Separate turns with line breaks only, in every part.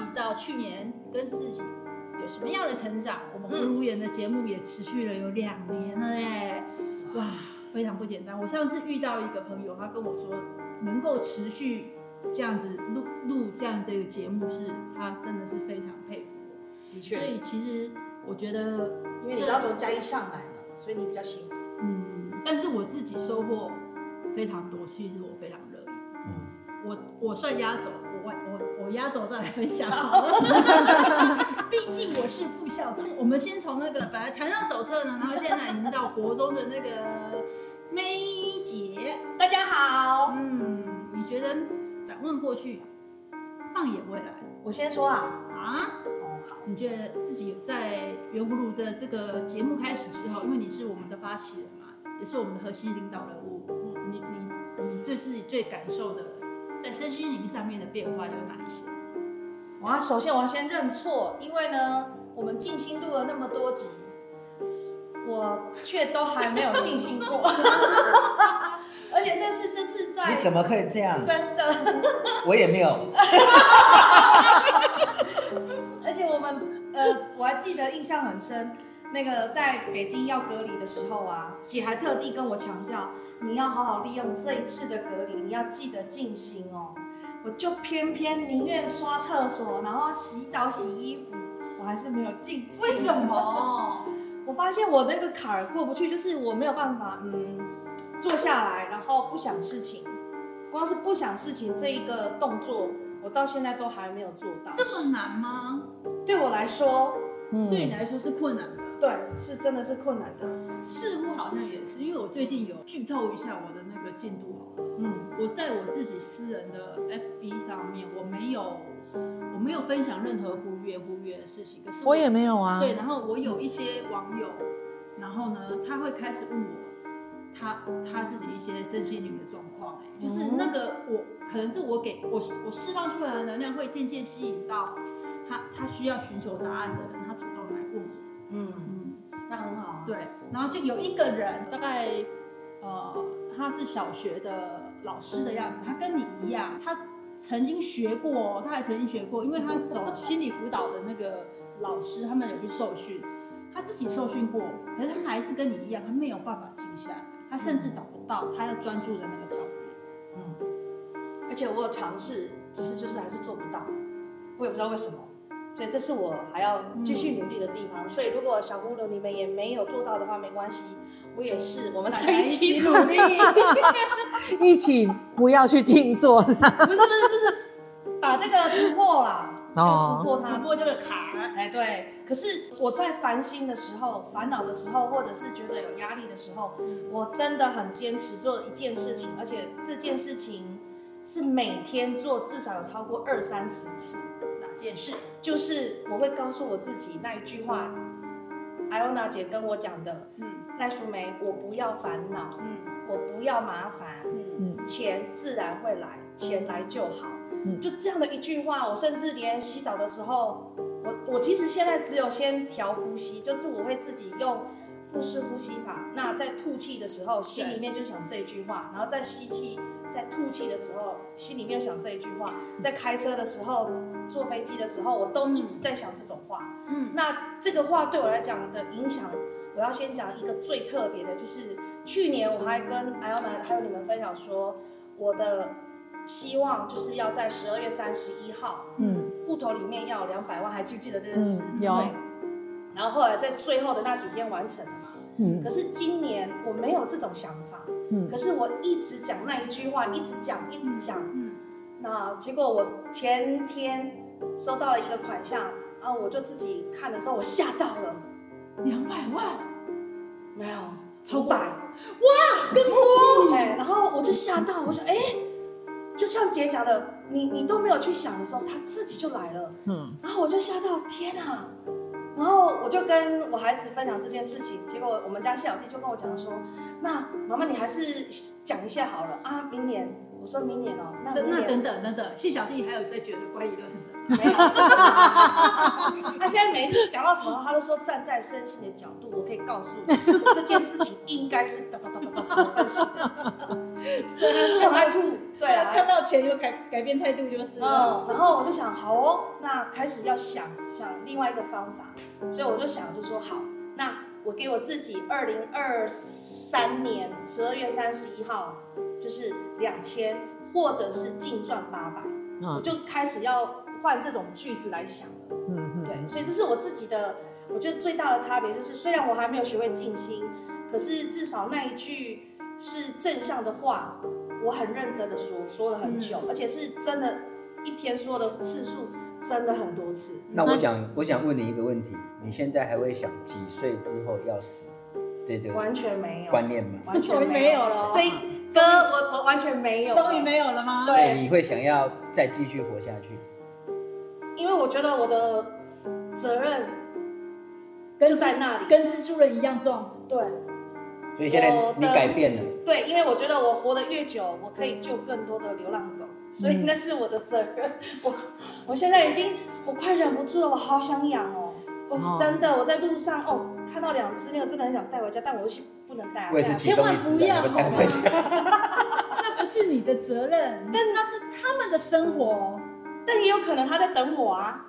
比照比照去年跟自己有什么样的成长。我们葫芦缘的节目也持续了有两年了耶，哇，非常不简单。我上次遇到一个朋友，他跟我说，能够持续这样子录录这样这个节目是，是他真的是非常佩服我。的确，所以其实我觉得，
因为你要从嘉义上来了，所以你比较幸福。
嗯，但是我自己收获非常多，其实我非常乐意。嗯，我我算压轴，我我我压轴再来分享好了。毕竟我是副校长。我们先从那个本来缠上手册呢，然后现在已经到国中的那个 May 姐，
大家好。
嗯，你觉得展望过去，放眼未来？
我先说啊
啊。你觉得自己在圆葫芦的这个节目开始之后，因为你是我们的发起人嘛，也是我们的核心领导人物，你你你对自己最感受的，在身心灵上面的变化有哪一些？
哇，首先我要先认错，因为呢，我们静心录了那么多集，我却都还没有静心过，而且这次这次在
你怎么可以这样？
真的，
我也没有。
而且我们呃，我还记得印象很深，那个在北京要隔离的时候啊，姐还特地跟我强调，你要好好利用这一次的隔离，你要记得静心哦。我就偏偏宁愿刷厕所，然后洗澡洗衣服，我还是没有静心。
为什么？
我发现我那个坎儿过不去，就是我没有办法，嗯，坐下来，然后不想事情，光是不想事情这一个动作。我到现在都还没有做到，
这么难吗？
对我来说，
嗯，对你来说是困难的，
对，是真的是困难的。
似乎好像也是，因为我最近有剧透一下我的那个进度好了，嗯，我在我自己私人的 FB 上面，我没有，我没有分享任何忽略忽略的事情，可是
我，我也没有啊。
对，然后我有一些网友，然后呢，他会开始问我。他他自己一些身心灵的状况，哎，就是那个我可能是我给我我释放出来的能量，会渐渐吸引到他他需要寻求答案的人，他主动来问我，
嗯嗯，那很好，
对，然后就有一个人，大概呃他是小学的老师的样子，他跟你一样，他曾经学过，他还曾经学过，因为他走心理辅导的那个老师，他们有去受训，他自己受训过，可是他还是跟你一样，他没有办法静下来。他甚至找不到他要专注的那个焦点，
嗯，而且我有尝试，只是就是还是做不到，我也不知道为什么，所以这是我还要继续努力的地方。嗯、所以如果小葫芦你们也没有做到的话，没关系，我也是，我们在一起努力，
一起不要去静坐，不是
不是，就是把这个突破啦。
哦，
突破它，突破这个坎儿。哎，对。可是我在烦心的时候、烦恼的时候，或者是觉得有压力的时候，我真的很坚持做一件事情，而且这件事情是每天做，至少有超过二三十次。
哪件事？
就是我会告诉我自己那一句话，艾欧娜姐跟我讲的。嗯，赖淑梅，我不要烦恼。嗯，我不要麻烦。嗯嗯，钱自然会来，钱来就好。就这样的一句话，我甚至连洗澡的时候，我我其实现在只有先调呼吸，就是我会自己用腹式呼吸法。那在吐气的时候，心里面就想这一句话；然后在吸气、在吐气的时候，心里面想这一句话。在开车的时候、坐飞机的时候，我都一直在想这种话。嗯，那这个话对我来讲的影响，我要先讲一个最特别的，就是去年我还跟艾欧娜还有你们分享说我的。希望就是要在十二月三十一号，嗯，户头里面要有两百万，还记不记得这件事？
有。
然后后来在最后的那几天完成了嘛，嗯。可是今年我没有这种想法，嗯。可是我一直讲那一句话，一直讲，一直讲，嗯。那结果我前天收到了一个款项，然后我就自己看的时候，我吓到了，
两百万，
没有，超百，
哇，更多。
哎，然后我就吓到，我说，哎。就像姐讲的，你你都没有去想的时候，他自己就来了。嗯，然后我就吓到，天啊！然后我就跟我孩子分享这件事情，结果我们家谢小弟就跟我讲说：“那妈妈，你还是讲一下好了啊，明年。”我说明年哦，那
那等等等等，谢小弟还有在觉得怪异的是什？
没有。他现在每一次讲到什么，他都说站在身心的角度，我可以告诉你这件事情应该是哒哒哒哒哒分析的。所以他就很爱吐。对啊，
看到钱就改改变态度就是。
嗯，然后我就想，好哦，那开始要想想另外一个方法，所以我就想就说好，那我给我自己二零二三年十二月三十一号就是两千，或者是净赚八百，我就开始要换这种句子来想了。嗯嗯，对，所以这是我自己的。我觉得最大的差别就是，虽然我还没有学会静心，可是至少那一句是正向的话，我很认真的说，说了很久，嗯、而且是真的，一天说的次数真的很多次。
那我想，我想问你一个问题：你现在还会想几岁之后要死？这个
完全没有
观念吗？
完全没有了。这一哥，我我完全没有，
终于没有了吗？
对，所以你会想要再继续活下去？
因为我觉得我的责任。就在那里，
跟蜘蛛人一样重。
对，
所以现在你改变了。
对，因为我觉得我活得越久，我可以救更多的流浪狗，所以那是我的责任。我我现在已经，我快忍不住了，我好想养哦。我真的，我在路上哦，看到两只那个，真的很想带回家，但我又不能带回家。
千万不要，那不是你的责任，但那是他们的生活，
但也有可能他在等我啊。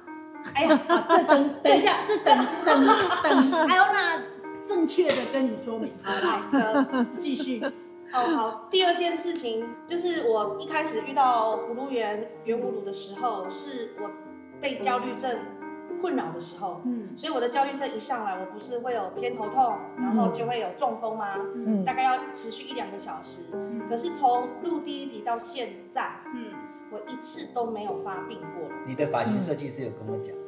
哎呀，这等等一下，这等等等，还有那正确的跟你说明。好的，继续。
哦，好。第二件事情就是我一开始遇到葫芦园圆葫芦的时候，是我被焦虑症困扰的时候。嗯，所以我的焦虑症一上来，我不是会有偏头痛，然后就会有中风吗？嗯，大概要持续一两个小时。嗯，可是从录第一集到现在，嗯。我一次都没有发病过。
你的发型设计师有跟我讲，嗯、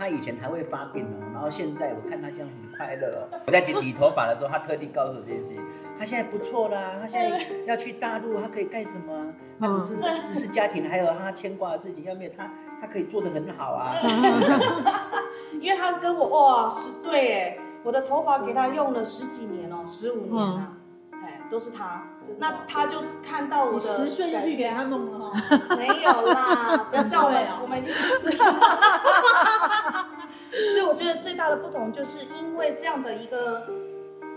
他他以前还会发病哦，然后现在我看他这样很快乐哦。我在理头发的时候，他特地告诉我这件事情，他现在不错啦，他现在要去大陆，他可以干什么？他只是只是家庭，还有他牵挂的事情，要没有他，他可以做得很好啊。
因为他跟我哇是对哎，我的头发给他用了十几年哦，十五年啊，哎、嗯，都是他。那他就看到我的
十岁就去给他弄了
没有啦，不要叫了，我们已经是。所以我觉得最大的不同就是因为这样的一个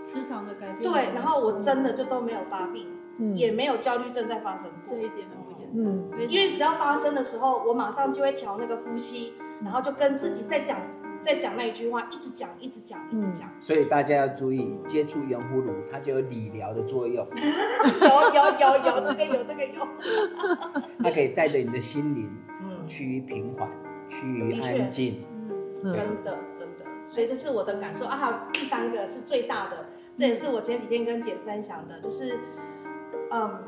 磁场的改变。
对，然后我真的就都没有发病，嗯也没有焦虑症在发生
过。这一点很不简单。
嗯，因为只要发生的时候，我马上就会调那个呼吸，然后就跟自己在讲。在讲那一句话，一直讲，一直讲，一直讲。
所以大家要注意，接触圆葫芦，它就有理疗的作用。
有有有有，这个有这个用。
它可以带着你的心灵，嗯，趋于平缓，趋于安静。
嗯，真的真的。所以这是我的感受啊。还有第三个是最大的，这也是我前几天跟姐分享的，就是，嗯，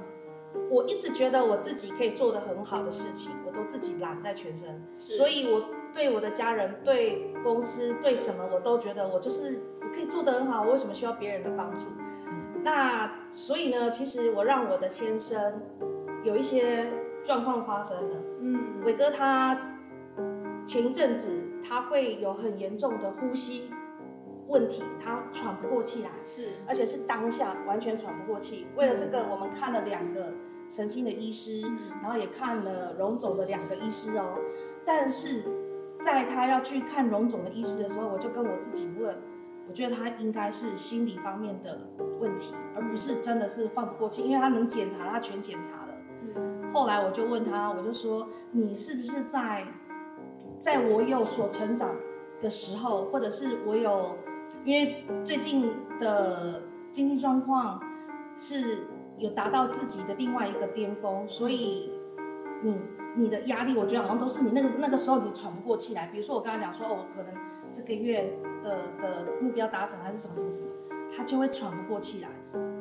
我一直觉得我自己可以做的很好的事情，我都自己揽在全身，所以我。对我的家人、对公司、对什么，我都觉得我就是我可以做得很好。我为什么需要别人的帮助？嗯、那所以呢，其实我让我的先生有一些状况发生了。嗯，伟哥他前一阵子他会有很严重的呼吸问题，他喘不过气来，是，而且是当下完全喘不过气。为了这个，我们看了两个曾经的医师，嗯、然后也看了荣总的两个医师哦，但是。在他要去看荣总的医师的时候，我就跟我自己问，我觉得他应该是心理方面的问题，而不是真的是换不过气，因为他能检查，他全检查了。嗯。后来我就问他，我就说，你是不是在，在我有所成长的时候，或者是我有，因为最近的经济状况是有达到自己的另外一个巅峰，所以你。你的压力，我觉得好像都是你那个那个时候你喘不过气来。比如说我刚才讲说，哦，可能这个月的的目标达成还是什么什么什么，他就会喘不过气来。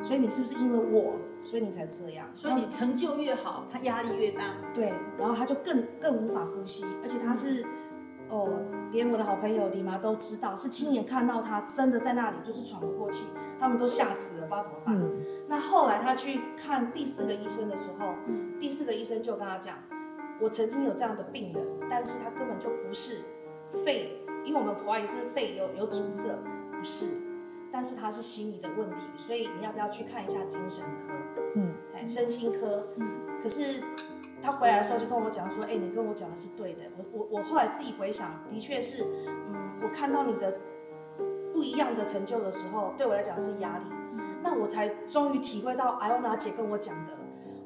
所以你是不是因为我，所以你才这样？
所以你成就越好，他压力越大。
对，然后他就更更无法呼吸，而且他是，哦，连我的好朋友李妈都知道，是亲眼看到他真的在那里就是喘不过气，他们都吓死了，不知道怎么办。嗯、那后来他去看第四个医生的时候，嗯、第四个医生就跟他讲。我曾经有这样的病人，但是他根本就不是肺，因为我们怀疑是肺有有阻塞，不是，但是他是心理的问题，所以你要不要去看一下精神科？嗯，哎，身心科。嗯，可是他回来的时候就跟我讲说，哎、欸，你跟我讲的是对的。我我我后来自己回想，的确是，嗯，我看到你的不一样的成就的时候，对我来讲是压力。嗯，那我才终于体会到艾欧娜姐跟我讲的。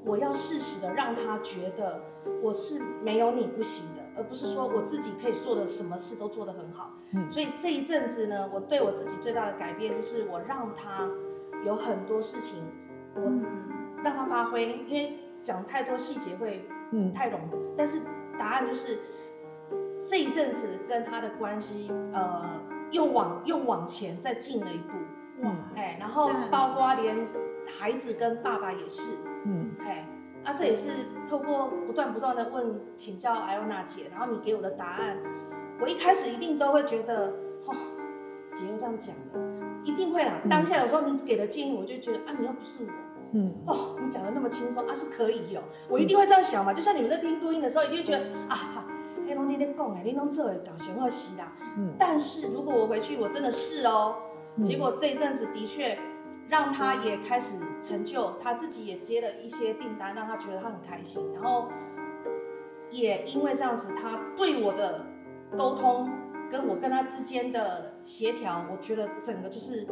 我要适时的让他觉得我是没有你不行的，而不是说我自己可以做的什么事都做得很好。嗯，所以这一阵子呢，我对我自己最大的改变就是我让他有很多事情，我让他发挥，因为讲太多细节会嗯太笼统，但是答案就是这一阵子跟他的关系呃又往又往前再进了一步。哇，哎，然后包括连孩子跟爸爸也是，嗯，哎，那这也是透过不断不断的问请教艾欧娜姐，然后你给我的答案，我一开始一定都会觉得，哦，姐又这样讲了，一定会啦。当下有时候你给的建议，我就觉得啊，你又不是我，嗯，哦，你讲的那么轻松啊，是可以有，我一定会这样想嘛。就像你们在听录音的时候，一定会觉得啊，哈，黑龙你在讲哎，你弄这搞行或西啦，嗯，但是如果我回去，我真的是哦。结果这一阵子的确让他也开始成就，他自己也接了一些订单，让他觉得他很开心。然后也因为这样子，他对我的沟通跟我跟他之间的协调，我觉得整个就是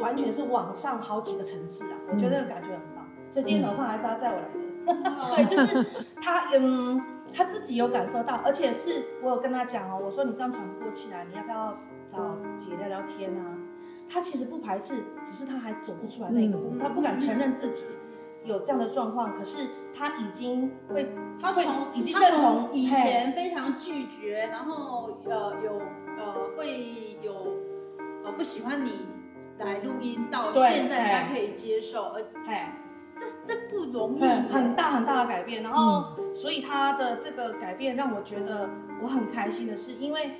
完全是往上好几个层次啊！我觉得那个感觉很棒。所以今天早上还是他载我来的，对，就是他嗯，他自己有感受到，而且是我有跟他讲哦，我说你这样喘不过气来，你要不要找姐聊聊天啊？他其实不排斥，只是他还走不出来那一步，嗯、他不敢承认自己有这样的状况。可是他已经会，
他从已经认同以前非常拒绝，然后呃有呃会有呃不喜欢你来录音，到现在他可以接受，而哎，这这不容易，
很大很大的改变。然后、嗯、所以他的这个改变让我觉得我很开心的是，因为。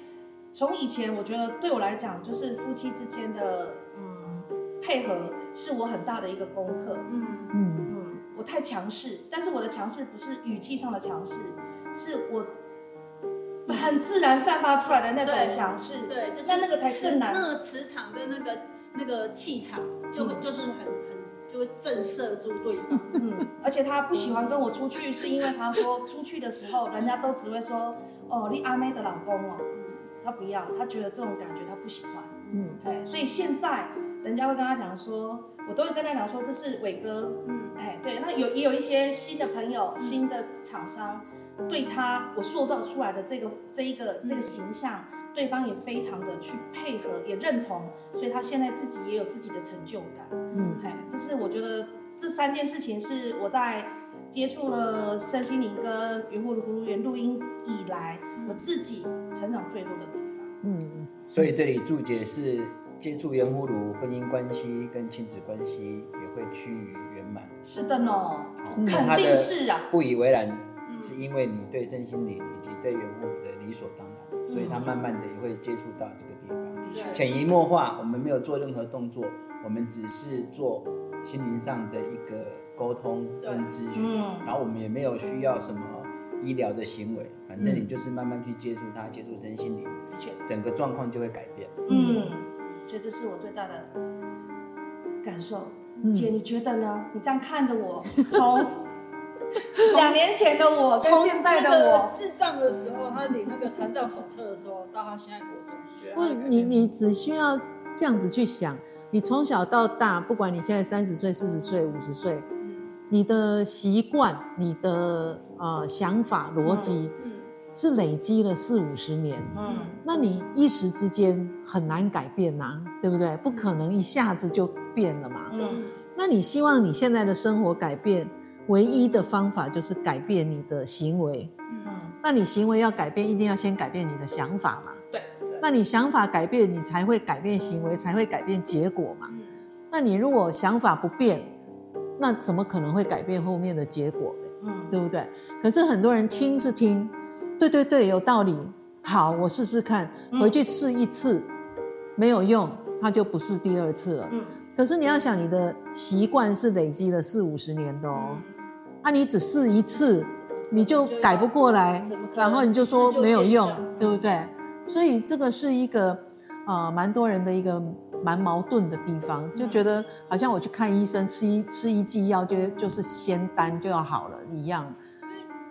从以前，我觉得对我来讲，就是夫妻之间的嗯配合，是我很大的一个功课。嗯嗯嗯，我太强势，但是我的强势不是语气上的强势，是我很自然散发出来的那种强势。
对，
就是那那个才更难。
那个磁场跟那个那个气场，就就是很很就会震慑住对方。
嗯，而且他不喜欢跟我出去，是因为他说出去的时候，人家都只会说哦，你阿妹的老公哦。他不要，他觉得这种感觉他不喜欢。嗯，哎，所以现在人家会跟他讲说，我都会跟他讲说，这是伟哥。嗯，哎，对，那有也有一些新的朋友、嗯、新的厂商，对他我塑造出来的这个这一个这个形象，嗯、对方也非常的去配合，也认同，所以他现在自己也有自己的成就感。嗯，哎，这是我觉得这三件事情是我在接触了身心灵跟云雾的葫芦园录音以来，我自己成长最多的。
嗯，所以这里注解是接触圆葫芦，婚姻关系跟亲子关系也会趋于圆满。
是的呢，肯定是啊。
不以为然，是因为你对身心灵以及对圆葫芦的理所当然，所以他慢慢的也会接触到这个地方。的确，潜移默化，我们没有做任何动作，我们只是做心灵上的一个沟通跟咨询，然后我们也没有需要什么医疗的行为，反正你就是慢慢去接触它，接触身心灵。整个状况就会改变。
嗯，所以这是我最大的感受。嗯、姐，你觉得呢？你这样看着我，从 两年前的我跟现在的我，
智障的时候，他领那个残障手册的时候，到他现在国中，
不，你你只需要这样子去想，你从小到大，不管你现在三十岁、四十岁、五十岁，嗯、你的习惯、你的呃想法、逻辑。是累积了四五十年，嗯，那你一时之间很难改变呐、啊，对不对？不可能一下子就变了嘛，嗯，那你希望你现在的生活改变，唯一的方法就是改变你的行为，嗯，那你行为要改变，一定要先改变你的想法嘛，
对，
那你想法改变，你才会改变行为，才会改变结果嘛，嗯，那你如果想法不变，那怎么可能会改变后面的结果呢？嗯，对不对？可是很多人听是听。对对对，有道理。好，我试试看，回去试一次，嗯、没有用，他就不是第二次了。嗯。可是你要想，你的习惯是累积了四五十年的哦。嗯、啊，你只试一次，你就改不过来，然后你就说没有用，对不对？所以这个是一个呃，蛮多人的一个蛮矛盾的地方，就觉得好像我去看医生，吃一吃一剂药就就是仙丹就要好了一样。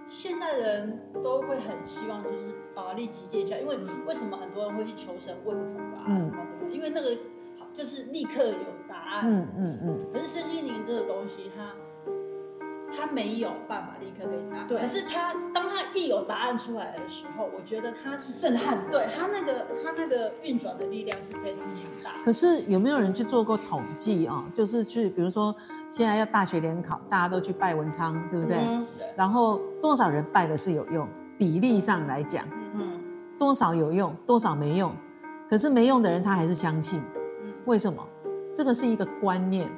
现代人都会很希望，就是啊立即见效，因为为什么很多人会去求神问卜啊，什么什么？因为那个好就是立刻有答案。嗯嗯嗯。可是身心灵这个东西，它他没有办法立刻给你答案。
对。
可是他当他一有答案出来的时候，我觉得他是震撼的。对他那个他那个运转的力量是非常强大。
可是有没有人去做过统计啊？就是去，比如说现在要大学联考，大家都去拜文昌，对不对？嗯。然后多少人拜的是有用？比例上来讲，嗯，多少有用，多少没用。可是没用的人他还是相信。嗯。为什么？这个是一个观念。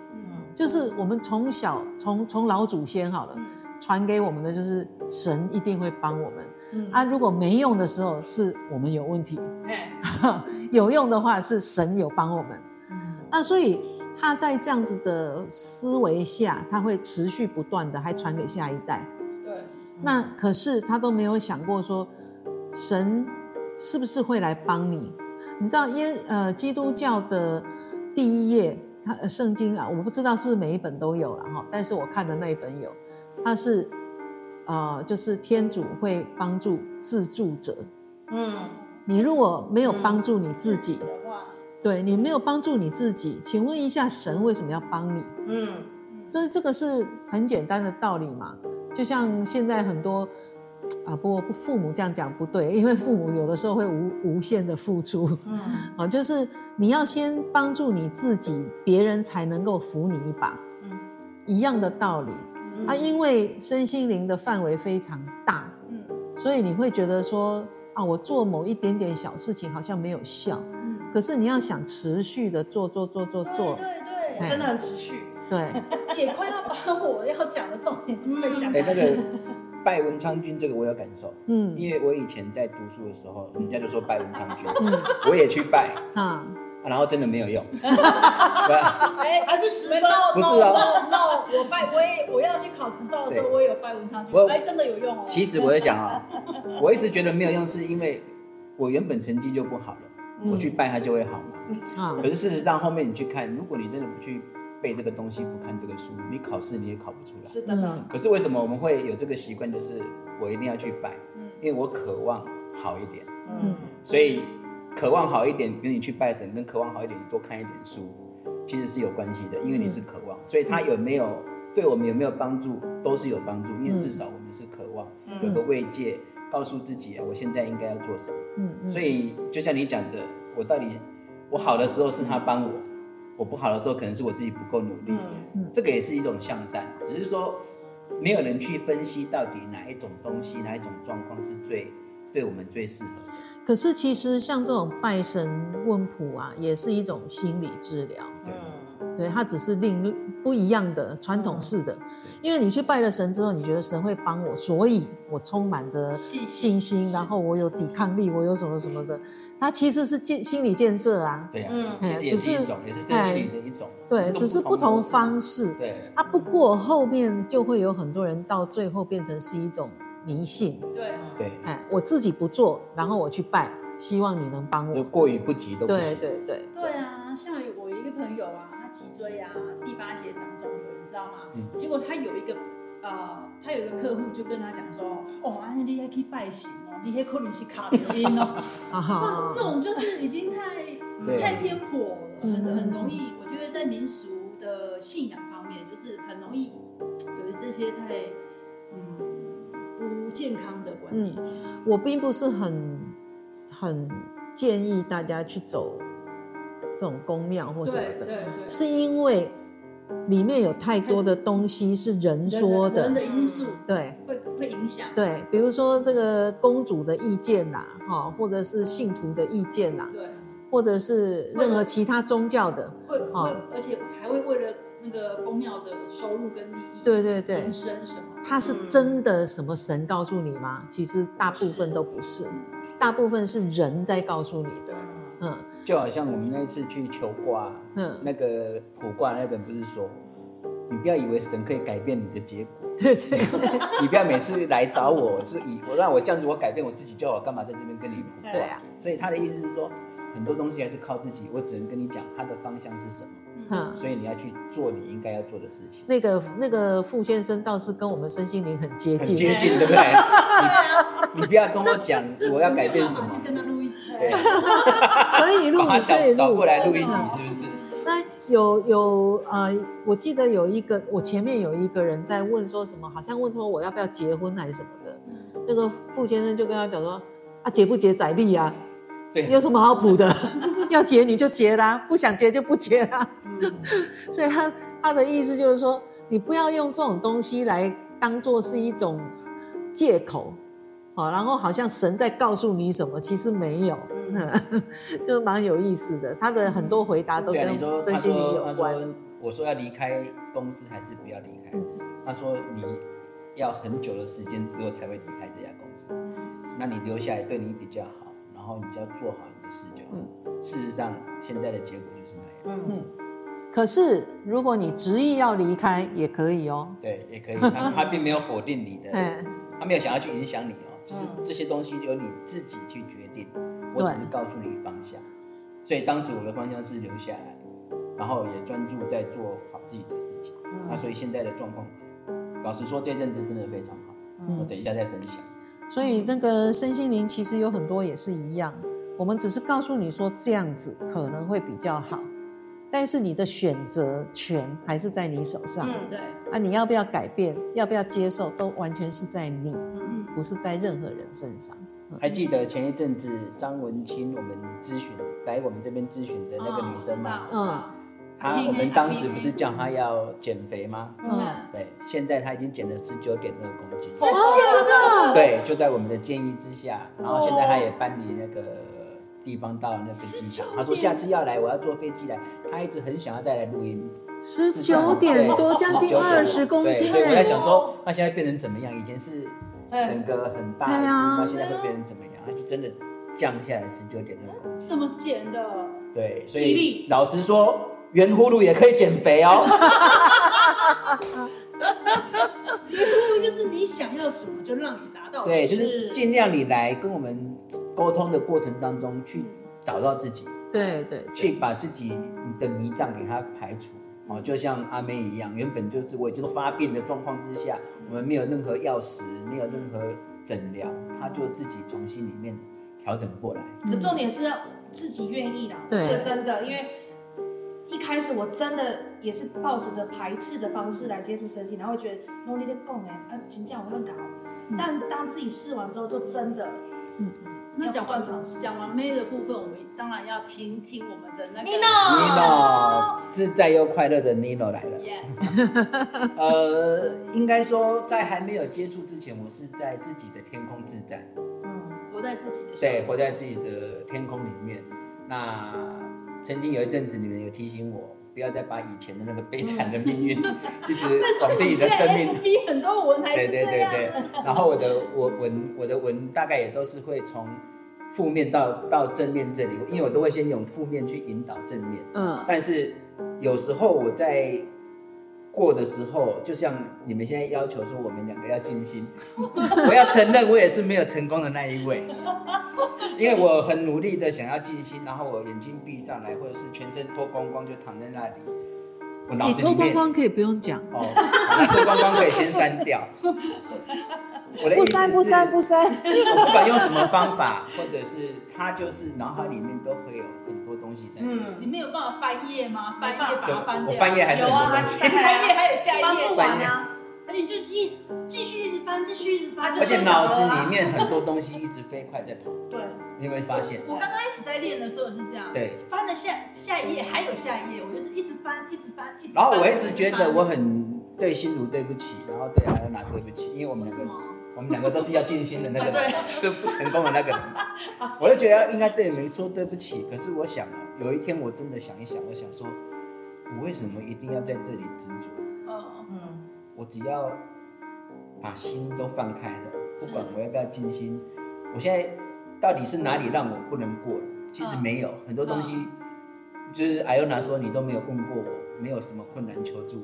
就是我们从小从从老祖先好了，传给我们的就是神一定会帮我们。嗯、啊，如果没用的时候是我们有问题，嗯、有用的话是神有帮我们。嗯、那所以他在这样子的思维下，他会持续不断的还传给下一代。对。那可是他都没有想过说，神是不是会来帮你？你知道耶呃基督教的第一页。他圣经啊，我不知道是不是每一本都有了哈，但是我看的那一本有，它是，呃，就是天主会帮助自助者。嗯，你如果没有帮助你自己，嗯、对你没有帮助你自己，请问一下神为什么要帮你？嗯，这这个是很简单的道理嘛，就像现在很多。啊，不，不，父母这样讲不对，因为父母有的时候会无无限的付出，嗯，啊，就是你要先帮助你自己，别人才能够扶你一把，嗯，一样的道理，啊，因为身心灵的范围非常大，嗯，所以你会觉得说，啊，我做某一点点小事情好像没有效，嗯，可是你要想持续的做做做做做，
对对对，真的很持续，
对，
姐快要把我要讲的重点分享，
哎，那个。拜文昌君这个我有感受，嗯，因为我以前在读书的时候，人家就说拜文昌君，嗯，我也去拜，啊，然后真的没有用，
还是十分，
不是啊
，no，我拜，我也我要去考执照的时候，我也有拜文昌君，哎，真的有用哦。
其实我在讲啊，我一直觉得没有用，是因为我原本成绩就不好了，我去拜他就会好嘛，啊，可是事实上后面你去看，如果你真的不去。背这个东西，不看这个书，你考试你也考不出来。
是的。
可是为什么我们会有这个习惯？就是我一定要去拜，因为我渴望好一点。嗯。所以渴望好一点，比如你去拜神，跟渴望好一点，多看一点书，其实是有关系的。因为你是渴望，所以他有没有对我们有没有帮助，都是有帮助。因为至少我们是渴望，有个慰藉，告诉自己啊，我现在应该要做什么。嗯嗯。所以就像你讲的，我到底我好的时候是他帮我。我不好的时候，可能是我自己不够努力，嗯，这个也是一种向善，只是说没有人去分析到底哪一种东西、哪一种状况是最对我们最适合的。
可是其实像这种拜神问卜啊，也是一种心理治疗，对。对，它只是另不一样的传统式的，因为你去拜了神之后，你觉得神会帮我，所以我充满着信心，然后我有抵抗力，我有什么什么的，它其实是建心理建设啊。
对啊，嗯，只是一种，也是真心理的一种。
对，只是不同方式。对啊，不过后面就会有很多人到最后变成是一种迷信。
对
对，
哎，我自己不做，然后我去拜，希望你能帮我。
就过于不及都。
对对对。
对啊，像我一个朋友啊。脊椎啊，第八节长肿瘤，你知道吗？嗯、结果他有一个，呃，他有一个客户就跟他讲说，哦，安利你还可以拜神哦，你还可能是卡德音哦，哇，这种就是已经太太偏颇了，是的，很容易。我觉得在民俗的信仰方面，就是很容易有这些太嗯不健康的观念。
嗯，我并不是很很建议大家去走。这种宫庙或什么的，是因为里面有太多的东西是人说的，
人的因素，
对，
会会影响，
对，比如说这个公主的意见呐，哈，或者是信徒的意见呐，对，或者是任何其他宗教的，
会会，而且还会为了那个宫庙的收入跟利益，
对
对对，什么？
他是真的什么神告诉你吗？其实大部分都不是，大部分是人在告诉你的。嗯，
就好像我们那一次去求卦，嗯，那个卜卦那个人不是说，你不要以为神可以改变你的结果，
对对，
你不要每次来找我是以我让我这样子我改变我自己就好，干嘛在这边跟你卜卦？对啊，所以他的意思是说，很多东西还是靠自己，我只能跟你讲他的方向是什么，嗯，所以你要去做你应该要做的事情。
那个那个傅先生倒是跟我们身心灵很接近，
接近对不对？你不要跟我讲我要改变什么。
可以录，你可以录，
找过来录一集，是不是？
那有有呃，我记得有一个，我前面有一个人在问说什么，好像问说我要不要结婚还是什么的，那个傅先生就跟他讲说啊，结不结宰利啊，对，有什么好补的？要结你就结啦，不想结就不结啦。嗯、所以他他的意思就是说，你不要用这种东西来当做是一种借口。然后好像神在告诉你什么，其实没有，嗯、就蛮有意思的。他的很多回答都跟身心灵有关。
啊、我说要离开公司还是不要离开？嗯、他说你要很久的时间之后才会离开这家公司，那你留下来对你比较好，然后你只要做好你的事就好。嗯、事实上，现在的结果就是那样。嗯嗯。
可是如果你执意要离开，也可以哦。
对，也可以。他他并没有否定你的，他没有想要去影响你。就是这些东西由你自己去决定，我只是告诉你方向。所以当时我的方向是留下来，然后也专注在做好自己的事情。那所以现在的状况，老实说这阵子真的非常好。我等一下再分享。
所以那个身心灵其实有很多也是一样，我们只是告诉你说这样子可能会比较好，但是你的选择权还是在你手上。嗯，对。啊，你要不要改变，要不要接受，都完全是在你。不是在任何人身上。
还记得前一阵子张文清我们咨询来我们这边咨询的那个女生吗？嗯，她我们当时不是叫她要减肥吗？嗯，对，现在她已经减了十九点二公斤。
真的？
对，就在我们的建议之下，然后现在她也搬离那个地方到那个机场。她说下次要来，我要坐飞机来。她一直很想要再来录音。
十九点多，将近二十公斤。
所以我在想说，她现在变成怎么样？以前是。整个很大的脂肪，现在会变成怎么样？它就真的降下来十九点六公斤。
怎么减的？
对，所以老实说，圆葫芦也可以减肥哦。
圆葫芦就是你想要什么就让你达到。
对，就是尽量你来跟我们沟通的过程当中去找到自己。
对对，
去把自己的迷障给它排除。哦，就像阿妹一样，原本就是我这个发病的状况之下，我们没有任何药食，没有任何诊疗，他就自己从心里面调整过来。
可重点是要自己愿意啦，对，这个真的，因为一开始我真的也是抱持着排斥的方式来接触身心，然后会觉得努力的供哎，啊，请教我乱搞，但当自己试完之后，就真的，嗯。
那讲完讲完妹的部分，我们当然要听听我们的那个
Nino，自在又快乐的 Nino 来了。Yes. 呃，应该说在还没有接触之前，我是在自己的天空自在，
嗯，活在自己的
对，活在自己的天空里面。那曾经有一阵子，你们有提醒我，不要再把以前的那个悲惨的命运 一直往自己的生命
逼很多文，还是
对对对对。然后我的我文我的文大概也都是会从。负面到到正面这里，因为我都会先用负面去引导正面。嗯，但是有时候我在过的时候，就像你们现在要求说我们两个要静心，我要承认我也是没有成功的那一位，因为我很努力的想要静心，然后我眼睛闭上来，或者是全身脱光光就躺在那里。
你脱光光可以不用讲哦，
偷光光可以先删掉。
不删不删不删。
我不管用什么方法，或者是他就是脑海里面都会有很多东西在。
嗯，你们有办法翻页吗？翻页把它翻掉。
我翻页还是有啊，
翻页还有下一页。翻不完啊。而且就一继续一直翻，继续一直翻，
而且脑子里面很多东西一直飞快在跑。
对，
你有没有发现？
我刚开始在练的时候是这样。对，翻了下下一页还有下一页，我就是一直翻，一直翻，一直翻。
然后我一直觉得我很对心如对不起，然后对还有哪对不起？因为我们两个，我们两个都是要静心的那个人，是不成功的那个人。我就觉得应该对没错对不起，可是我想啊，有一天我真的想一想，我想说，我为什么一定要在这里执着？嗯嗯，我只要。把心都放开了，不管我要不要静心，我现在到底是哪里让我不能过了？其实没有很多东西，就是艾欧娜说你都没有问过我，没有什么困难求助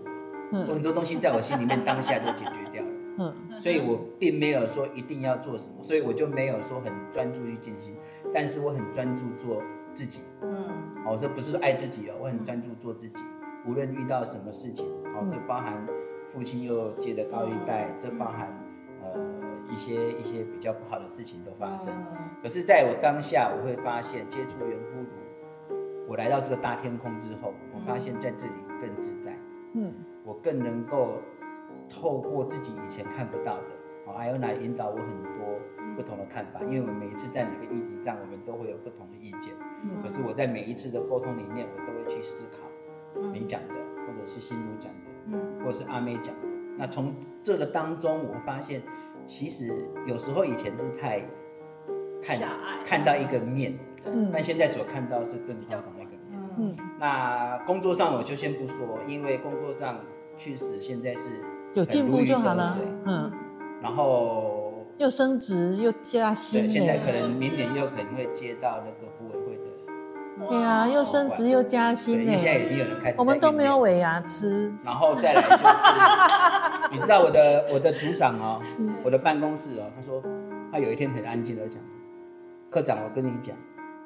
我，很多东西在我心里面当下都解决掉了。嗯，所以我并没有说一定要做什么，所以我就没有说很专注去静心，但是我很专注做自己。嗯，哦，这不是说爱自己哦，我很专注做自己，无论遇到什么事情，哦，这包含。父亲又借的高利贷，这包含呃一些一些比较不好的事情都发生。可是，在我当下，我会发现接触圆葫芦，我来到这个大天空之后，我发现在这里更自在，嗯，我更能够透过自己以前看不到的，哦，艾欧娜引导我很多不同的看法，因为我们每一次在每个议题上，我们都会有不同的意见，嗯，可是我在每一次的沟通里面，我都会去思考你讲的，或者是心如讲的，嗯，或者是阿妹讲的，那从这个当中，我发现其实有时候以前是太看看到一个面。嗯，但现在所看到是更高的那个面。嗯，那工作上我就先不说，因为工作上确实现在是
有进步就好了。嗯，
然后
又升职又加薪。
对，现在可能明年又可能会接到那个部委。
对啊，又升职又加薪呢。
现在已经有人开始。
我们都没有尾牙吃。
然后再来就是，你知道我的我的组长哦，我的办公室哦，他说他有一天很安静的讲，科长，我跟你讲。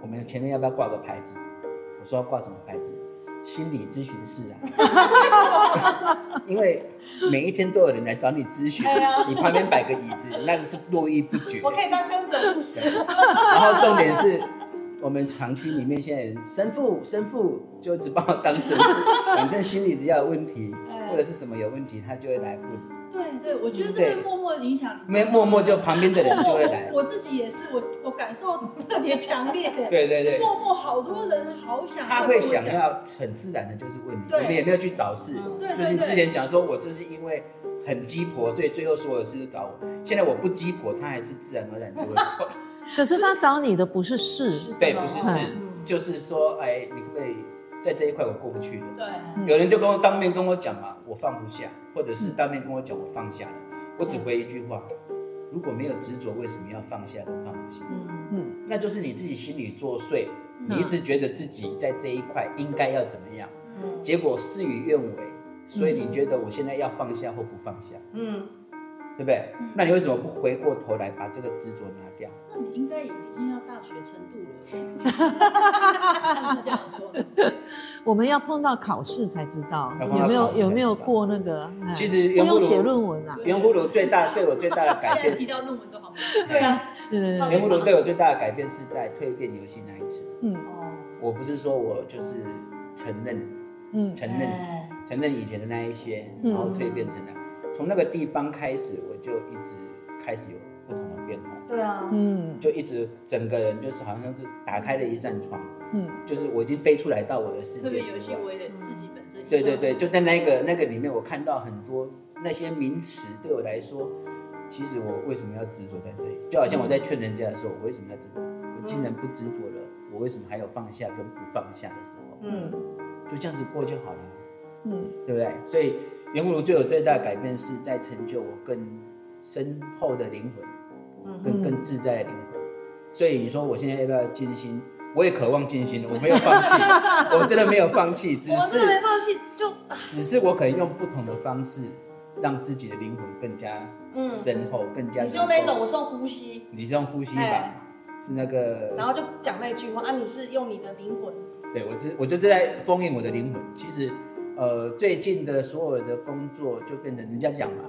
我们前面要不要挂个牌子？我说要挂什么牌子？心理咨询室啊，因为每一天都有人来找你咨询，你旁边摆个椅子，那个是络绎不绝。
我可以当跟诊护士。
然后重点是我们厂区里面现在神父神父就只把我当神父，反正心里只要有问题或者是什么有问题，他就会来问。
对对，我觉得这个默默影响，
没默默就旁边的人就会来。
我自己也是，我我感受特别强烈。
对对对，
默默好多人好想。
他会想要很自然的，就是问你，我们也没有去找事。就是之前讲说，我就是因为很鸡婆，所以最后所有事都找我。现在我不鸡婆，他还是自然而然就会。
可是他找你的不是事，
对，不是事，就是说，哎，你可不可以？在这一块我过不去的，对，有人就跟我当面跟我讲嘛，我放不下，或者是当面跟我讲我放下了，我只回一句话：如果没有执着，为什么要放下跟放不下？嗯。嗯，那就是你自己心里作祟，你一直觉得自己在这一块应该要怎么样，嗯，结果事与愿违，所以你觉得我现在要放下或不放下？嗯。对不对？那你为什么不回过头来把这个执着拿掉？
那你应该也已经要大学程度了。是这样说。
我们要碰到考试才知道有没有有没有过那个。
其实
不用写论文啊。
圆葫芦最大对我最大的改变。
提到论文都好。对啊。
对对对。
圆葫芦对我最大的改变是在蜕变游戏那一次。嗯哦。我不是说我就是承认，嗯，承认承认以前的那一些，然后蜕变成了。从那个地方开始，我就一直开始有不同的变化。
对啊，
嗯，就一直整个人就是好像是打开了一扇窗，嗯，就是我已经飞出来到我的世界。特别游戏为了自己本身。对对对，就在那个那个里面，我看到很多那些名词对我来说，其实我为什么要执着在这里？就好像我在劝人家的时候，我为什么要执着？我竟然不执着了，我为什么还有放下跟不放下的时候？嗯，就这样子过就好了，嗯，对不对？所以。圆葫芦最有最大的改变是在成就我更深厚的灵魂，更更自在的灵魂。所以你说我现在要不要静心？我也渴望静心，我没有放弃，我真的没有放弃，只是
没放弃，就
只是我可能用不同的方式让自己的灵魂更加深厚，更加。
你是用那种，我是用呼吸，
你是用呼吸法，是那个，
然后就讲那句话啊，你是用你的灵魂，
对我是，我就在封印我的灵魂，其实。呃，最近的所有的工作就变成人家讲嘛，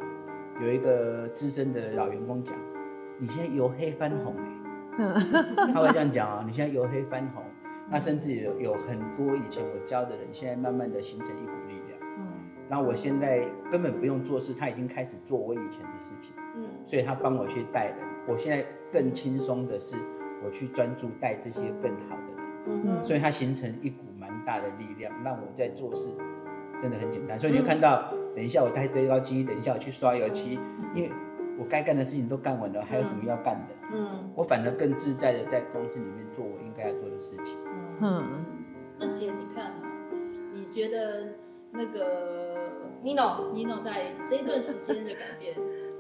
有一个资深的老员工讲，你现在由黑翻红哎，他会这样讲啊，你现在由黑翻红，那甚至有有很多以前我教的人，现在慢慢的形成一股力量，嗯，然后我现在根本不用做事，他已经开始做我以前的事情，嗯，所以他帮我去带人，我现在更轻松的是，我去专注带这些更好的人，嗯嗯，所以他形成一股蛮大的力量，让我在做事。真的很简单，所以你就看到，等一下我带堆高机，等一下我去刷油漆，因为我该干的事情都干完了，还有什么要干的？嗯，我反而更自在的在公司里面做我应该要做的事情。
嗯，那姐你看，你觉得那个 Nino Nino 在这一段时间的改变，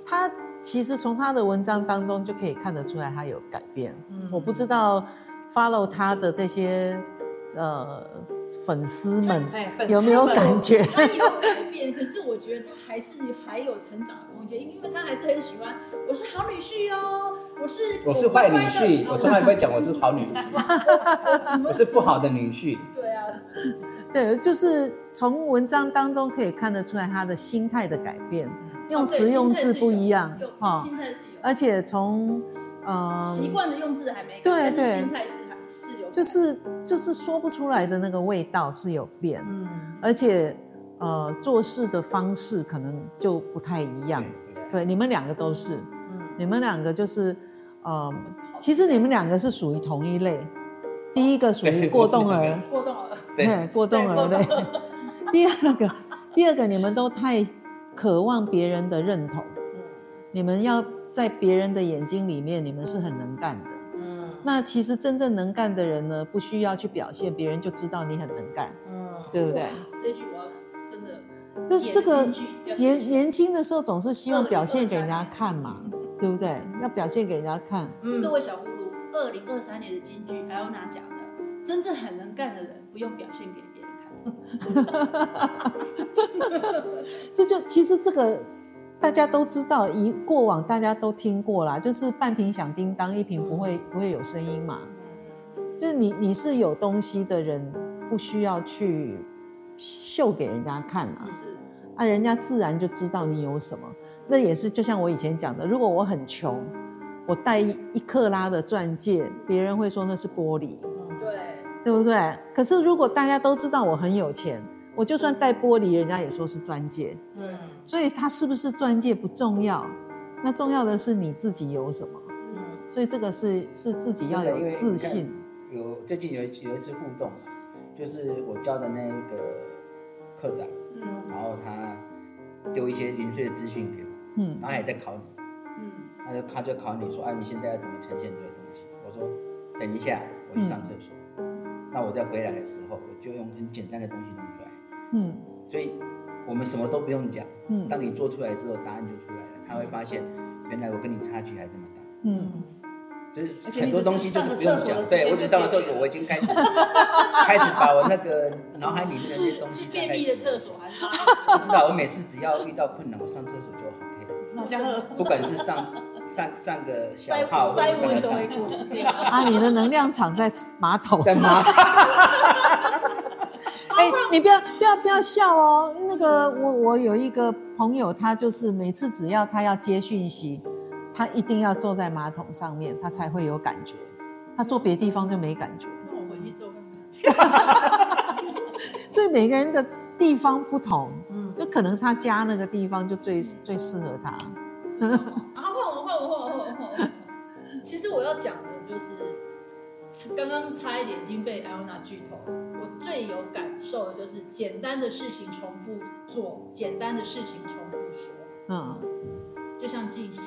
他其实从他的文章当中就可以看得出来他有改变。嗯，我不知道 follow 他的这些。呃，粉丝们有没有感觉？
他有改变，可是我觉得他还是还有成长的空间，因为他还是很喜欢。我是好女婿哦，我是
我是坏女婿，我从来不会讲我是好女婿，我是不好的女婿。
对啊，
对，就是从文章当中可以看得出来他的心态的改变，用词用字不一样哈，心态是有，而且从呃
习惯的用字还没，
对对，
心态是还是有。
就是就是说不出来的那个味道是有变，嗯，而且呃做事的方式可能就不太一样，对，你们两个都是，嗯，你们两个就是呃，其实你们两个是属于同一类，第一个属于过动儿，
过动儿，
对，过动儿类，第二个第二个你们都太渴望别人的认同，你们要在别人的眼睛里面，你们是很能干的。那其实真正能干的人呢，不需要去表现，别人就知道你很能干，嗯，对不对？
这句话真的，
那这个年年轻的时候总是希望表现给人家看嘛，对不对？要表现给人家看。
嗯，各位小葫芦，二零二三年的金句还有哪讲的？真正很能干的人，不用表现给别人看。
这就其实这个。大家都知道，一过往大家都听过啦，就是半瓶响叮当，一瓶不会不会有声音嘛。就是你你是有东西的人，不需要去秀给人家看啊，啊，人家自然就知道你有什么。那也是就像我以前讲的，如果我很穷，我戴一克拉的钻戒，别人会说那是玻璃，
对，
对不对？可是如果大家都知道我很有钱。我就算戴玻璃，人家也说是钻戒。对，所以它是不是钻戒不重要，那重要的是你自己有什么。嗯，所以这个是是自己要有自信。
有最近有有一次互动，就是我教的那个课长，嗯，然后他丢一些零碎的资讯给我，嗯，然后也在考你，嗯，他就他就考你说，啊，你现在要怎么呈现这个东西？我说等一下，我去上厕所，嗯，那我再回来的时候，我就用很简单的东西。嗯，所以我们什么都不用讲。嗯，当你做出来之后，答案就出来了。他会发现，原来我跟你差距还这么大。嗯，就是很多东西就是不用讲。对，我只上了厕所，我已经开始开始把我那个脑海里面的 那些东西。
是便秘的厕所还是？
我知道，我每次只要遇到困难，我上厕所就好可以了。
那这样，
不管是上上上个小号或者上个大号。
啊，你的能量场在马桶。在马桶。你不要不要不要笑哦！那个我我有一个朋友，他就是每次只要他要接讯息，他一定要坐在马桶上面，他才会有感觉。他坐别地方就没感觉。
那我回去坐看看。
所以每个人的地方不同，嗯，就可能他家那个地方就最最适合他。
啊，换我换我换我换我换我。其实我要讲刚刚差一点已经被艾欧娜剧透了。最有感受的就是简单的事情重复做，简单的事情重复说。嗯，就像静心。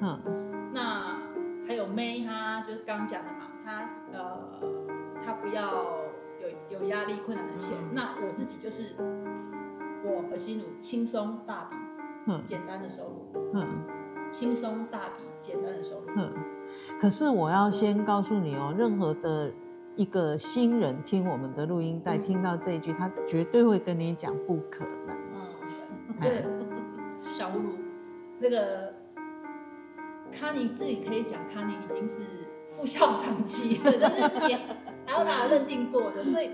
嗯，那还有 May，他就是刚讲的嘛，他呃，他不要有有压力、困难的钱。嗯、那我自己就是我和心如轻松大笔，嗯，简单的收入，嗯，轻松大笔简单的收入。嗯，
可是我要先告诉你哦，任何的。一个新人听我们的录音带，听到这一句，他绝对会跟你讲不可能。
嗯，对，小葫芦，那个康妮自己可以讲，康妮已经是副校长级了，这是讲还有他认定过的。所以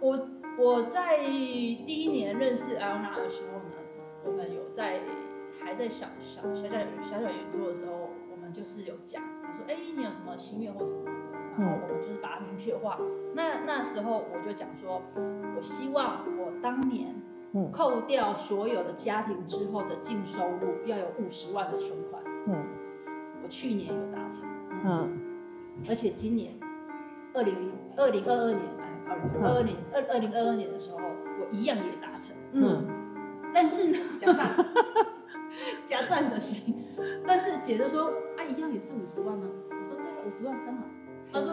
我，我我在第一年认识艾欧娜的时候呢，我们有在还在小小小小小小演出的时候，我们就是有讲，他说：“哎，你有什么心愿或什么？”然后我们就是把它明确化。那那时候我就讲说，我希望我当年扣掉所有的家庭之后的净收入要有五十万的存款。嗯，我去年有达成。嗯，而且今年二零二零二二年，二零二二年二二零二二年的时候，我一样也达成。嗯，但是呢，加上，加赞的心。但是姐就说，啊，一样也是五十万吗？我说对啊，五十万刚好。他说：“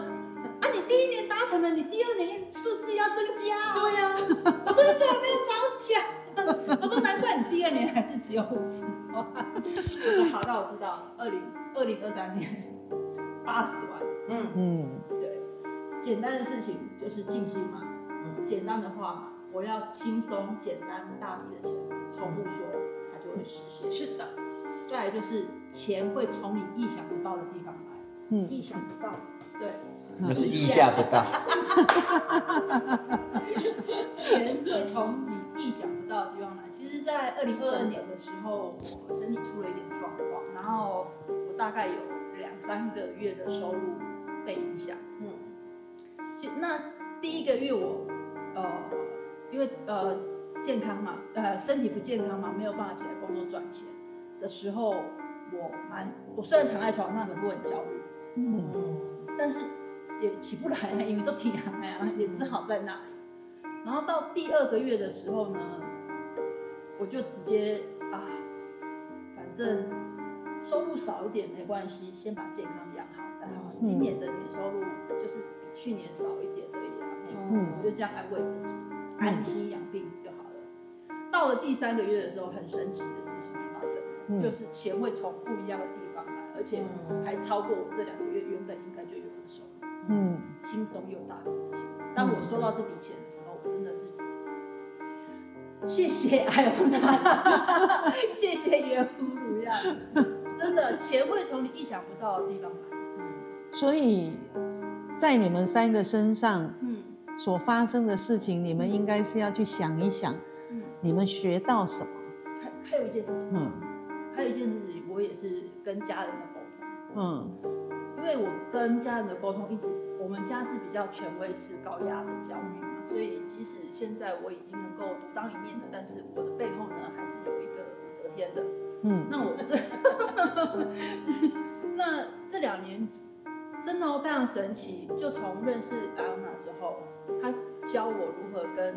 啊，你第一年达成了，你第二年数字要增加。”对呀，我说你怎么没有早讲？我说难怪你第二年还是只有五十万。好，那我知道了。二零二零二三年八十万。嗯嗯，对，简单的事情就是静心嘛。嗯，简单的话嘛，我要轻松、简单、大笔的钱，重复说，它就会实现。是的。再来就是钱会从你意想不到的地方来。嗯，意想不到。对，
那是意想不到。
钱会从你意想不到的地方来。其实，在二零二二年的时候，我身体出了一点状况，然后我大概有两三个月的收入被影响。嗯，那第一个月我呃，因为呃健康嘛，呃身体不健康嘛，没有办法起来工作赚钱的时候，我蛮我虽然躺在床上，可是我很焦虑，嗯，但是也起不来啊，因为都挺寒啊，也只好在那里。然后到第二个月的时候呢，我就直接啊，反正收入少一点没关系，先把健康养好再好。嗯、今年的年收入就是比去年少一点而已啊，嗯，我就这样安慰自己，嗯、安心养病就好了。到了第三个月的时候，很神奇的事情发生，嗯、就是钱会从不一样的地方来，而且还超过我这两个月原本应该就有的收入，嗯，轻松又大笔的钱。当我收到这笔钱的时候，我真的是谢谢艾欧娜，谢谢原俘虏呀！真的，钱会从你意想不到的地方来。
所以，在你们三个身上，嗯，所发生的事情，你们应该是要去想一想，嗯，你们学到什么？
还还有一件事情，嗯，还有一件事情，我也是跟家人的沟通，嗯，因为我跟家人的沟通一直。我们家是比较权威式、高压的教育嘛，所以即使现在我已经能够独当一面了，但是我的背后呢，还是有一个武则天的。嗯，那我这，那这两年真的非常神奇，就从认识艾欧娜之后，她教我如何跟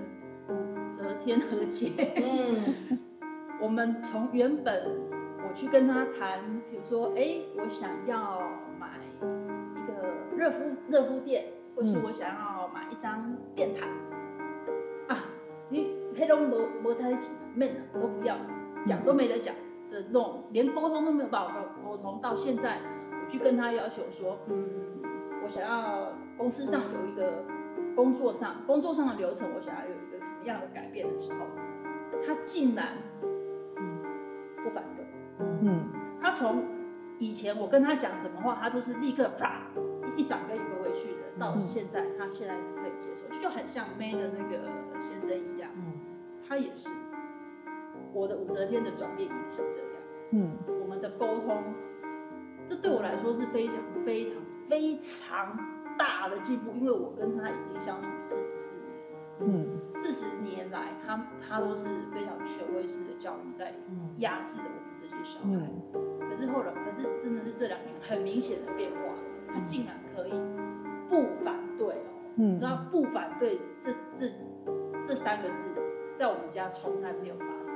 武则天和解。嗯，我们从原本去跟他谈，比如说，哎，我想要买一个。热敷热敷垫，或是我想要买一张电毯、啊，你黑龙没没在一起，妹都不要，讲都没得讲的那种，连沟通都没有办法沟沟通。到现在，我去跟他要求说，嗯，我想要公司上有一个工作上工作上的流程，我想要有一个什么样的改变的时候，他竟然不反对，嗯，他从以前我跟他讲什么话，他都是立刻啪。一掌跟你回回去的，到现在他现在是可以接受，就很像 May 的那个先生一样，嗯，他也是我的武则天的转变也是这样，嗯，我们的沟通，这对我来说是非常非常非常大的进步，因为我跟他已经相处四十四年，嗯，四十年来他他都是非常权威式的教育在压制着我们这些小孩，嗯，可是后来可是真的是这两年很明显的变化。他竟然可以不反对哦，嗯、你知道“不反对”这这这三个字，在我们家从来没有发生。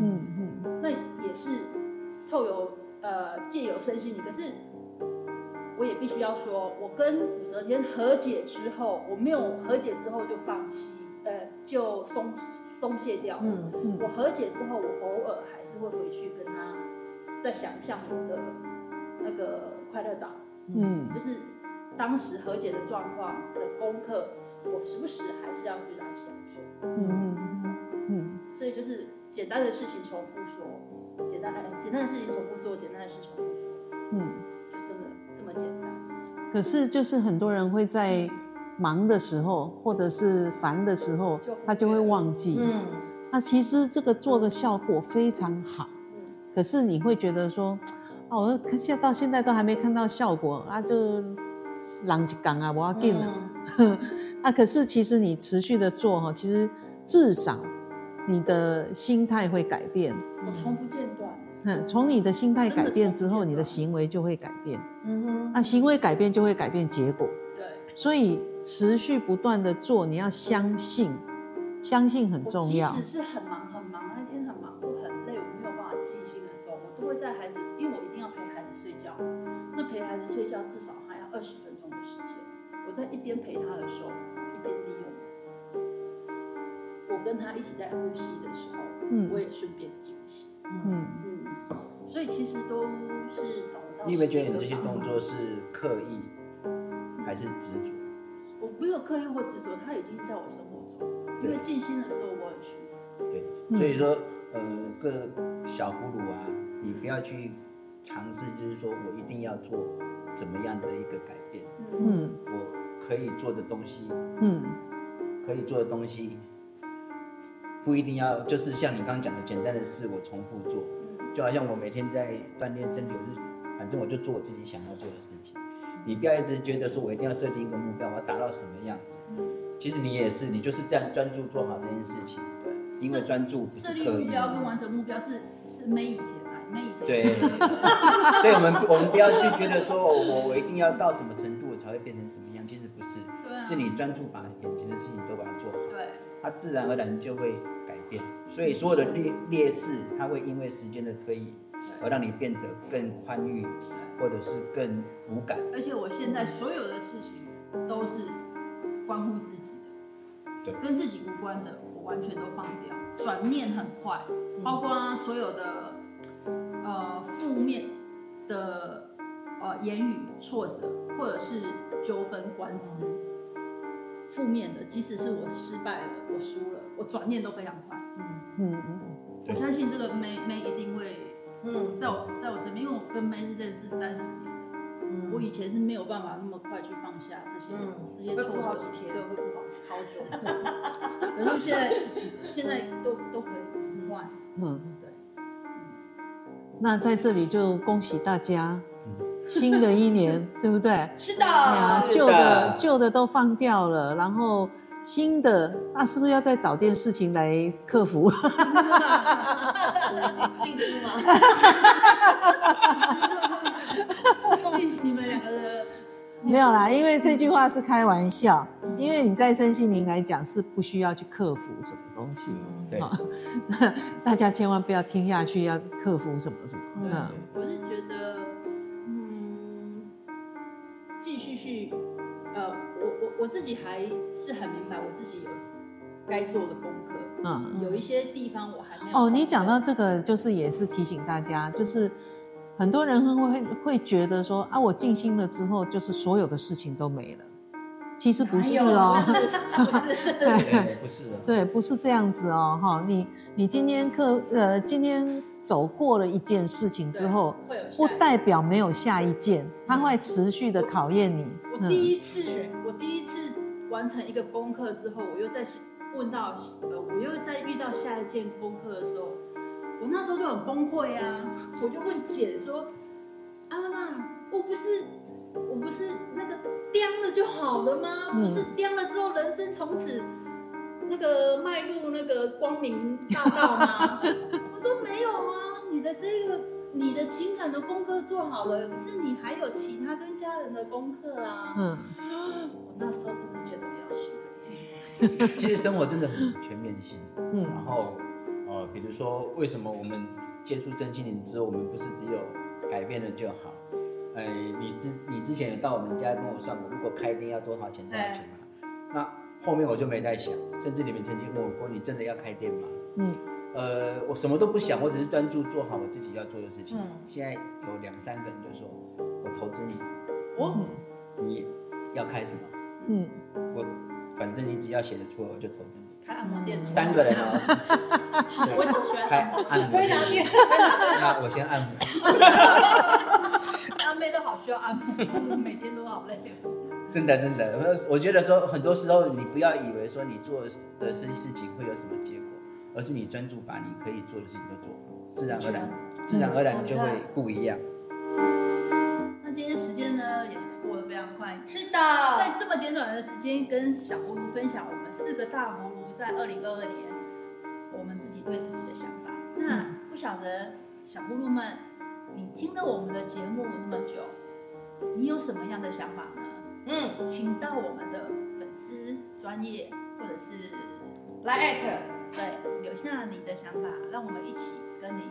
嗯嗯，那也是透由呃借由身心灵，可是我也必须要说，我跟武则天和解之后，我没有和解之后就放弃，呃，就松松懈掉了。嗯嗯，我和解之后，我偶尔还是会回去跟他再想象我的那个快乐岛。嗯，就是当时和解的状况的功课，我时不时还是要去让他想做。嗯嗯嗯嗯。所以就是简单的事情重复说，简单简单的事情重复做，简单的事重复说。嗯，就真的这么简单。
可是就是很多人会在忙的时候，或者是烦的时候，他就会忘记。嗯。那其实这个做的效果非常好。嗯。可是你会觉得说。哦，现到现在都还没看到效果啊，就浪一讲啊，我要紧了。嗯、啊，可是其实你持续的做哈，其实至少你的心态会改变。
我从不间断。
嗯，从你的心态改变之后，你的行为就会改变。嗯哼。啊，行为改变就会改变结果。对。所以持续不断的做，你要相信，相信很重要。
即使是很忙很忙，那天很忙，我很累，我没有办法静心的时候，我都会在孩子，因为我一定要陪孩子睡觉。那陪孩子睡觉至少还要二十分钟的时间。我在一边陪他的时候，一边利用我跟他一起在呼吸的时候，嗯，我也顺便静心。嗯嗯，所以其实都是找到。
你有没有觉得你这些动作是刻意还是执着？
我没有刻意或执着，他已经在我生活中。因为静心的时候我很舒服。
对，所以说，呃，各小葫芦啊，你不要去。尝试就是说我一定要做怎么样的一个改变，嗯，我可以做的东西，嗯，可以做的东西，不一定要就是像你刚刚讲的简单的事，我重复做，就好像我每天在锻炼身体，我就反正我就做我自己想要做的事情，你不要一直觉得说我一定要设定一个目标，我要达到什么样子。嗯，其实你也是，你就是这样专注做好这件事情。对，因为专注不是刻意。设立
目标跟完成目标是是没以前来，没以前。
对，所以我们我们不要去觉得说我我一定要到什么程度我才会变成什么样，其实不是，对啊，是你专注把眼前的事情都把它做好，对，它自然而然就会改变。所以所有的劣劣势，它会因为时间的推移。而让你变得更宽裕，或者是更无感。
而且我现在所有的事情都是关乎自己的，对，跟自己无关的，我完全都放掉，转念很快，包括所有的呃负面的呃言语、挫折，或者是纠纷、官司，负面的，即使是我失败了，我输了，我转念都非常快。嗯嗯嗯，我相信这个妹妹一定会。嗯，在我在我身边，因为我跟 May 认识三十年，嗯，我以前是没有办法那么快去放下这些、嗯、这些错，好几天，对，会哭好好久。可是现在现在都都可以换，嗯，对。
那在这里就恭喜大家，新的一年，对不对？
是的，旧
的旧的都放掉了，然后。新的那是不是要再找件事情来克服？
进去吗？
静心，你们两个人
没有啦，因为这句话是开玩笑，因为你在身心灵来讲是不需要去克服什么东西，对，大家千万不要听下去要克服什么什么。
嗯，我是觉得，嗯，继续去。我我我自己还是很明白，我自己有该做的功课。嗯，有一些地方我还没有。
哦，你讲到这个，就是也是提醒大家，就是很多人会会觉得说啊，我静心了之后，就是所有的事情都没了。其实不是哦，
不是，
对，不是的，
对，不是这样子哦，哈，你你今天课呃，今天走过了一件事情之后，不代表没有下一件，它会持续的考验你。
我第一次。我第一次完成一个功课之后，我又在问到，呃，我又在遇到下一件功课的时候，我那时候就很崩溃啊！我就问姐说：“阿娜，我不是，我不是那个颠了就好了吗？不是颠了之后，人生从此那个迈入那个光明大道吗？”我说：“没有啊，你的这个你的情感的功课做好了，可是你还有其他跟家人的功课啊。”嗯。那时候真的觉得比较辛苦。
其实生活真的很全面性。嗯。然后，呃，比如说，为什么我们接触真心灵之后，我们不是只有改变了就好？哎，你之你之前有到我们家跟我算过，如果开店要多少钱？多少钱吗？哎、那后面我就没再想，甚至你们曾经问我过，你真的要开店吗？嗯。呃，我什么都不想，我只是专注做好我自己要做的事情。嗯。现在有两三个人就说，我投资你。我、嗯。你要开什么？嗯，我反正你只要写得出来，我就投资你。
开按摩店，
三个人哦。
我想喜欢
开按摩
店。
那我先按摩。
阿妹都好需要按摩，每天都好累。
真的真的，我我觉得说很多时候你不要以为说你做的这些事情会有什么结果，而是你专注把你可以做的事情都做，自然而然，自然而然就会不一样。
那今天时间呢，也是过得非常快。
是的，
在这么简短的时间，跟小葫芦分享我们四个大葫芦在二零二二年我们自己对自己的想法。那不晓得小葫芦们，你听了我们的节目那么久，你有什么样的想法呢？嗯，请到我们的粉丝专业或者是
来艾特，
对，留下你的想法，让我们一起跟你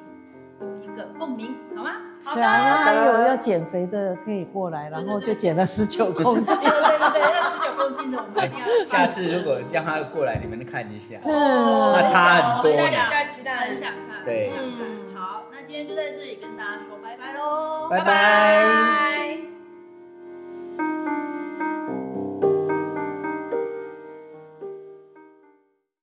有一个共鸣，好吗？好的。对啊，
还有要减肥的可以过来，然后就减了十九公斤。
对对对，要十九公斤的，我们
下次如果让他过来，你们看一下，那差很多。期
待期待期待，
很想看。
对，
嗯，好，那今天就在这里跟大家说拜拜喽，
拜拜。